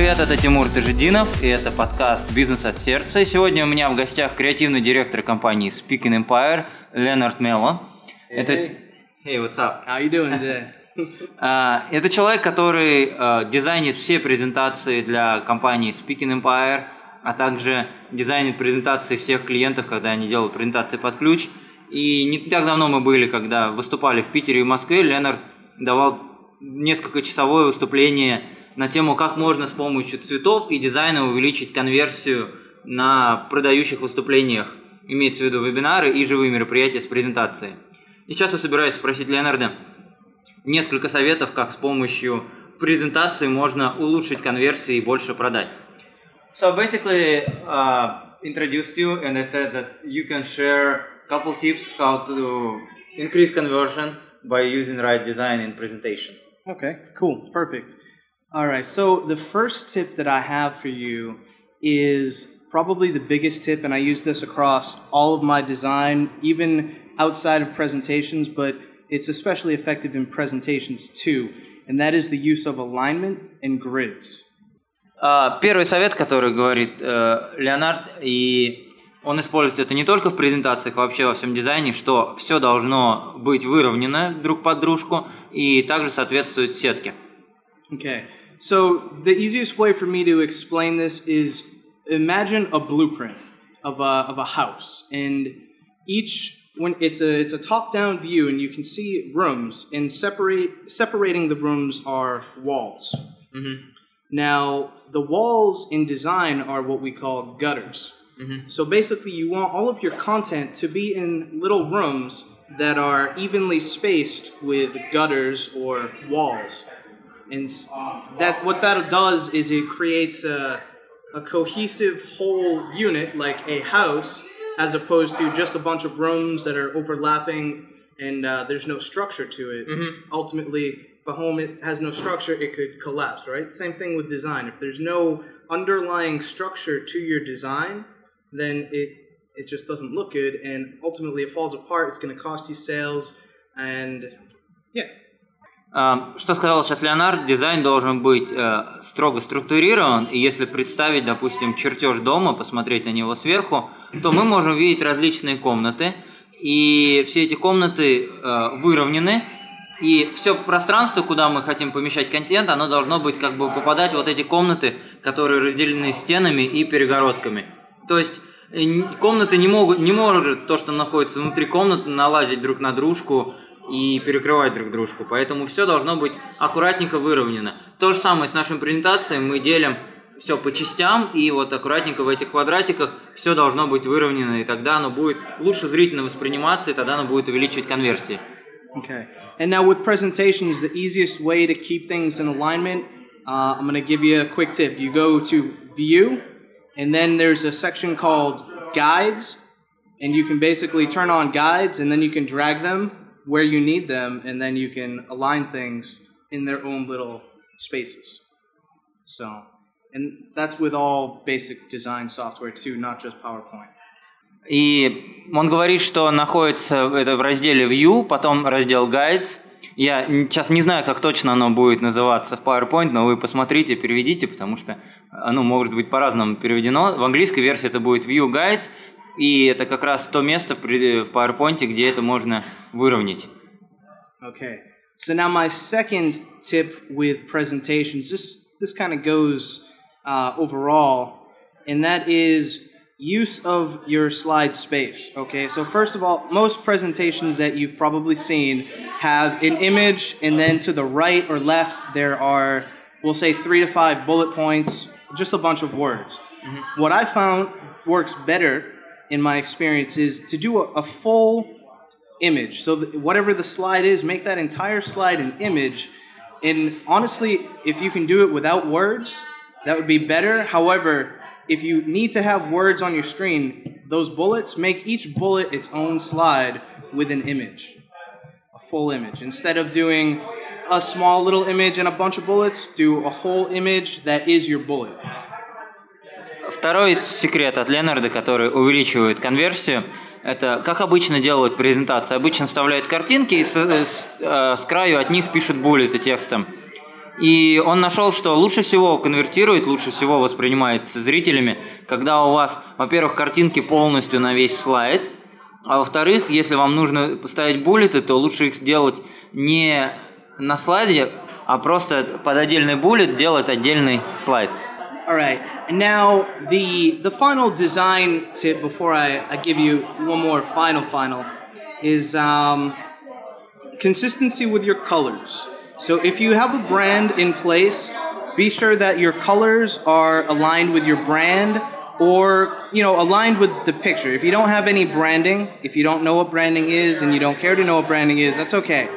Привет, это Тимур Тажидинов, и это подкаст «Бизнес от сердца». И сегодня у меня в гостях креативный директор компании Speaking Empire Ленард Мелло. Это... Hey. Hey, what's up? How you doing today? А, Это человек, который а, дизайнит все презентации для компании Speaking Empire, а также дизайнит презентации всех клиентов, когда они делают презентации под ключ. И не так давно мы были, когда выступали в Питере и Москве, Ленард давал несколько часовое выступление на тему, как можно с помощью цветов и дизайна увеличить конверсию на продающих выступлениях. Имеется в виду вебинары и живые мероприятия с презентацией. И сейчас я собираюсь спросить Леонарда несколько советов, как с помощью презентации можно улучшить конверсии и больше продать. So basically, uh, introduced you and I said that you can share a couple tips how to increase conversion by using right design in presentation. Okay, cool, perfect. All right, so the first tip that I have for you is probably the biggest tip, and I use this across all of my design, even outside of presentations, but it's especially effective in presentations too, and that is the use of alignment and grids. А, Первый совет, который говорит э, Леонард, и он использует это не только в презентациях, а вообще во всем дизайне, что все должно быть выровнено друг под дружку и также соответствует сетке. Okay, so the easiest way for me to explain this is imagine a blueprint of a, of a house, and each when it's a it's a top down view, and you can see rooms, and separate separating the rooms are walls. Mm-hmm. Now the walls in design are what we call gutters. Mm-hmm. So basically, you want all of your content to be in little rooms that are evenly spaced with gutters or walls and that what that does is it creates a, a cohesive whole unit like a house as opposed to just a bunch of rooms that are overlapping and uh, there's no structure to it. Ultimately if a home it has no structure it could collapse right? Same thing with design. If there's no underlying structure to your design then it it just doesn't look good and ultimately it falls apart. It's going to cost you sales and yeah Что сказал сейчас Леонард, дизайн должен быть э, строго структурирован, и если представить, допустим, чертеж дома, посмотреть на него сверху, то мы можем видеть различные комнаты, и все эти комнаты э, выровнены, и все пространство, куда мы хотим помещать контент, оно должно быть как бы попадать в вот эти комнаты, которые разделены стенами и перегородками. То есть э, комнаты не могут, не может то, что находится внутри комнаты, налазить друг на дружку и перекрывать друг дружку. Поэтому все должно быть аккуратненько выровнено. То же самое с нашей презентацией. Мы делим все по частям, и вот аккуратненько в этих квадратиках все должно быть выровнено, и тогда оно будет лучше зрительно восприниматься, и тогда оно будет увеличивать конверсии. Okay. And now with presentations, the easiest way to keep things in alignment, uh, I'm going to give you a quick tip. You go to View, and then there's a section called Guides, and you can basically turn on guides, and then you can drag them where you need them, and then you can align things in their own little spaces. So, and that's with all basic design software too, not just PowerPoint. И он говорит, что находится это в разделе View, потом раздел Guides. Я сейчас не знаю, как точно оно будет называться в PowerPoint, но вы посмотрите, переведите, потому что оно может быть по-разному переведено. В английской версии это будет View Guides, и это как раз то место в PowerPoint, где это можно выровнять. Okay. So now my second tip with presentations, this this kind of goes uh, overall, and that is use of your slide space. Okay. So first of all, most presentations that you've probably seen have an image, and then to the right or left there are, we'll say, three to five bullet points, just a bunch of words. What I found works better in my experience is to do a, a full image. So th- whatever the slide is, make that entire slide an image. And honestly, if you can do it without words, that would be better. However, if you need to have words on your screen, those bullets make each bullet its own slide with an image, a full image. Instead of doing a small little image and a bunch of bullets, do a whole image that is your bullet. Второй секрет от Ленарда, который увеличивает конверсию, это как обычно делают презентации. Обычно вставляют картинки и с, с- э, с краю от них пишут буллеты текстом. И он нашел, что лучше всего конвертирует, лучше всего воспринимается зрителями, когда у вас, во-первых, картинки полностью на весь слайд, а во-вторых, если вам нужно поставить буллеты, то лучше их сделать не на слайде, а просто под отдельный буллет делать отдельный слайд. All right. Now the the final design tip before I, I give you one more final final is um, consistency with your colors. So if you have a brand in place, be sure that your colors are aligned with your brand or you know aligned with the picture. If you don't have any branding, if you don't know what branding is and you don't care to know what branding is, that's okay.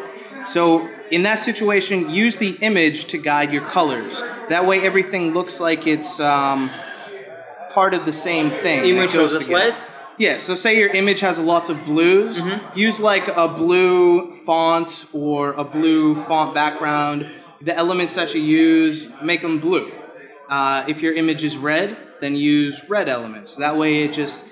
So in that situation, use the image to guide your colors. That way, everything looks like it's um, part of the same thing. Image goes of the together. slide? Yeah, so say your image has lots of blues, use like a blue font or a blue font background. The elements that you use, make them blue. Uh, if your image is red, then use red elements. That way, it just,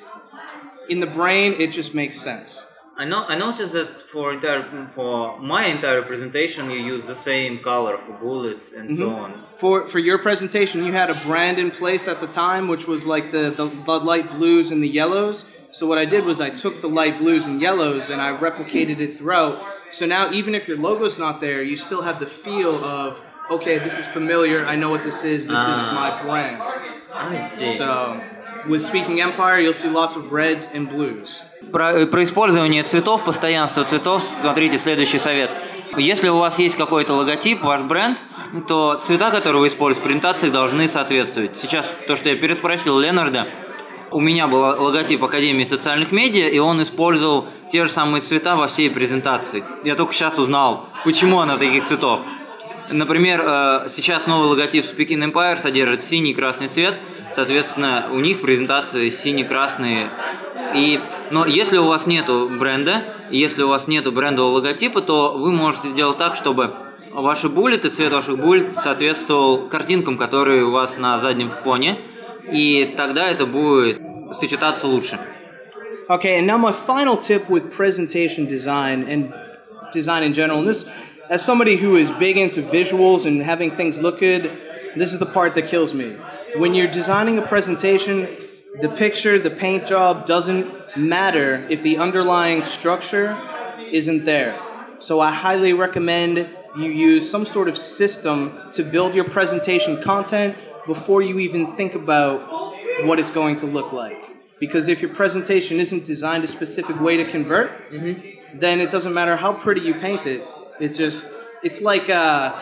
in the brain, it just makes sense. I know. I noticed that for entire for my entire presentation, you use the same color for bullets and so mm-hmm. on. For, for your presentation, you had a brand in place at the time, which was like the, the, the light blues and the yellows. So what I did was I took the light blues and yellows and I replicated it throughout. So now even if your logo's not there, you still have the feel of okay, this is familiar. I know what this is. This is ah. my brand. I see. So with Speaking Empire, you'll see lots of reds and blues. Про, э, про использование цветов, постоянство цветов, смотрите, следующий совет. Если у вас есть какой-то логотип, ваш бренд, то цвета, которые вы используете в презентации, должны соответствовать. Сейчас то, что я переспросил Ленарда, у меня был логотип Академии социальных медиа, и он использовал те же самые цвета во всей презентации. Я только сейчас узнал, почему она таких цветов. Например, э, сейчас новый логотип Speaking Empire содержит синий и красный цвет, соответственно, у них презентации сине-красные. И, но если у вас нету бренда, если у вас нету брендового логотипа, то вы можете сделать так, чтобы ваши буллеты, цвет ваших буллет соответствовал картинкам, которые у вас на заднем фоне, и тогда это будет сочетаться лучше. Okay, and now my final tip with presentation design and design in general. And this, as somebody who is big into visuals and having things look good, this is the part that kills me. When you're designing a presentation, the picture, the paint job doesn't matter if the underlying structure isn't there. So I highly recommend you use some sort of system to build your presentation content before you even think about what it's going to look like. Because if your presentation isn't designed a specific way to convert, then it doesn't matter how pretty you paint it. It just, it's like, uh,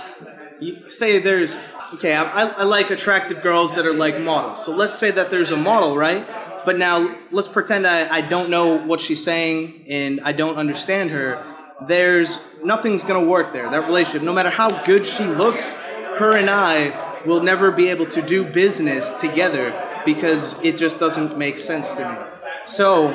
you say there's, okay, I, I like attractive girls that are like models. So let's say that there's a model, right? But now let's pretend I, I don't know what she's saying and I don't understand her. There's nothing's gonna work there. That relationship, no matter how good she looks, her and I will never be able to do business together because it just doesn't make sense to me. So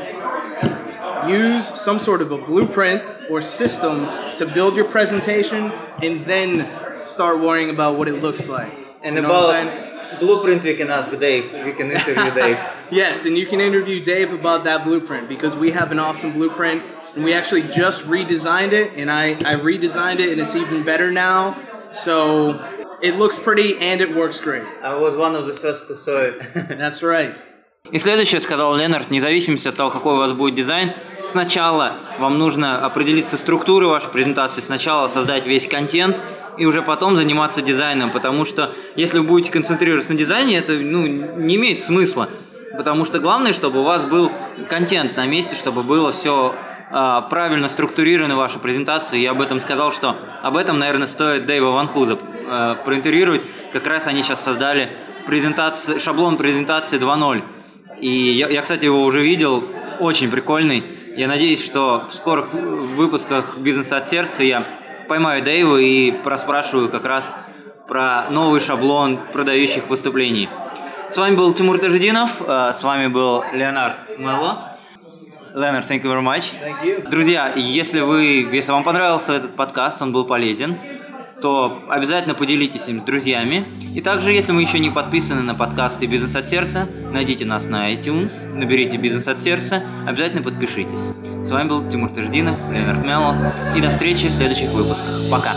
use some sort of a blueprint or system to build your presentation and then start worrying about what it looks like. And You know what I'm about saying? blueprint, we can ask Dave. We can interview Dave. Yes, and you can interview Dave about that blueprint because we have an awesome blueprint and we actually just redesigned it and I, I redesigned it and it's even better now. So it looks pretty and it works great. I was one of the first who saw it. That's right. И следующее, сказал Ленард, вне зависимости от того, какой у вас будет дизайн, сначала вам нужно определиться структурой вашей презентации, сначала создать весь контент, и уже потом заниматься дизайном, потому что если вы будете концентрироваться на дизайне, это ну, не имеет смысла. Потому что главное, чтобы у вас был контент на месте, чтобы было все правильно структурировано ваша презентация. Я об этом сказал, что об этом, наверное, стоит Дэйва Ван Хуза э, проинтервьюировать. Как раз они сейчас создали презентацию, шаблон презентации 2.0. И я, я, кстати, его уже видел, очень прикольный. Я надеюсь, что в скорых выпусках «Бизнеса от сердца» я поймаю Дэйва и проспрашиваю как раз про новый шаблон продающих выступлений. С вами был Тимур Тажидинов, э, с вами был Леонард Мелло. Leonard, thank you very much. Thank you. Друзья, если вы, если вам понравился этот подкаст, он был полезен, то обязательно поделитесь им с друзьями. И также, если вы еще не подписаны на подкасты «Бизнес от сердца», найдите нас на iTunes, наберите «Бизнес от сердца», обязательно подпишитесь. С вами был Тимур Таждинов, Леонард Мелло, и до встречи в следующих выпусках. Пока!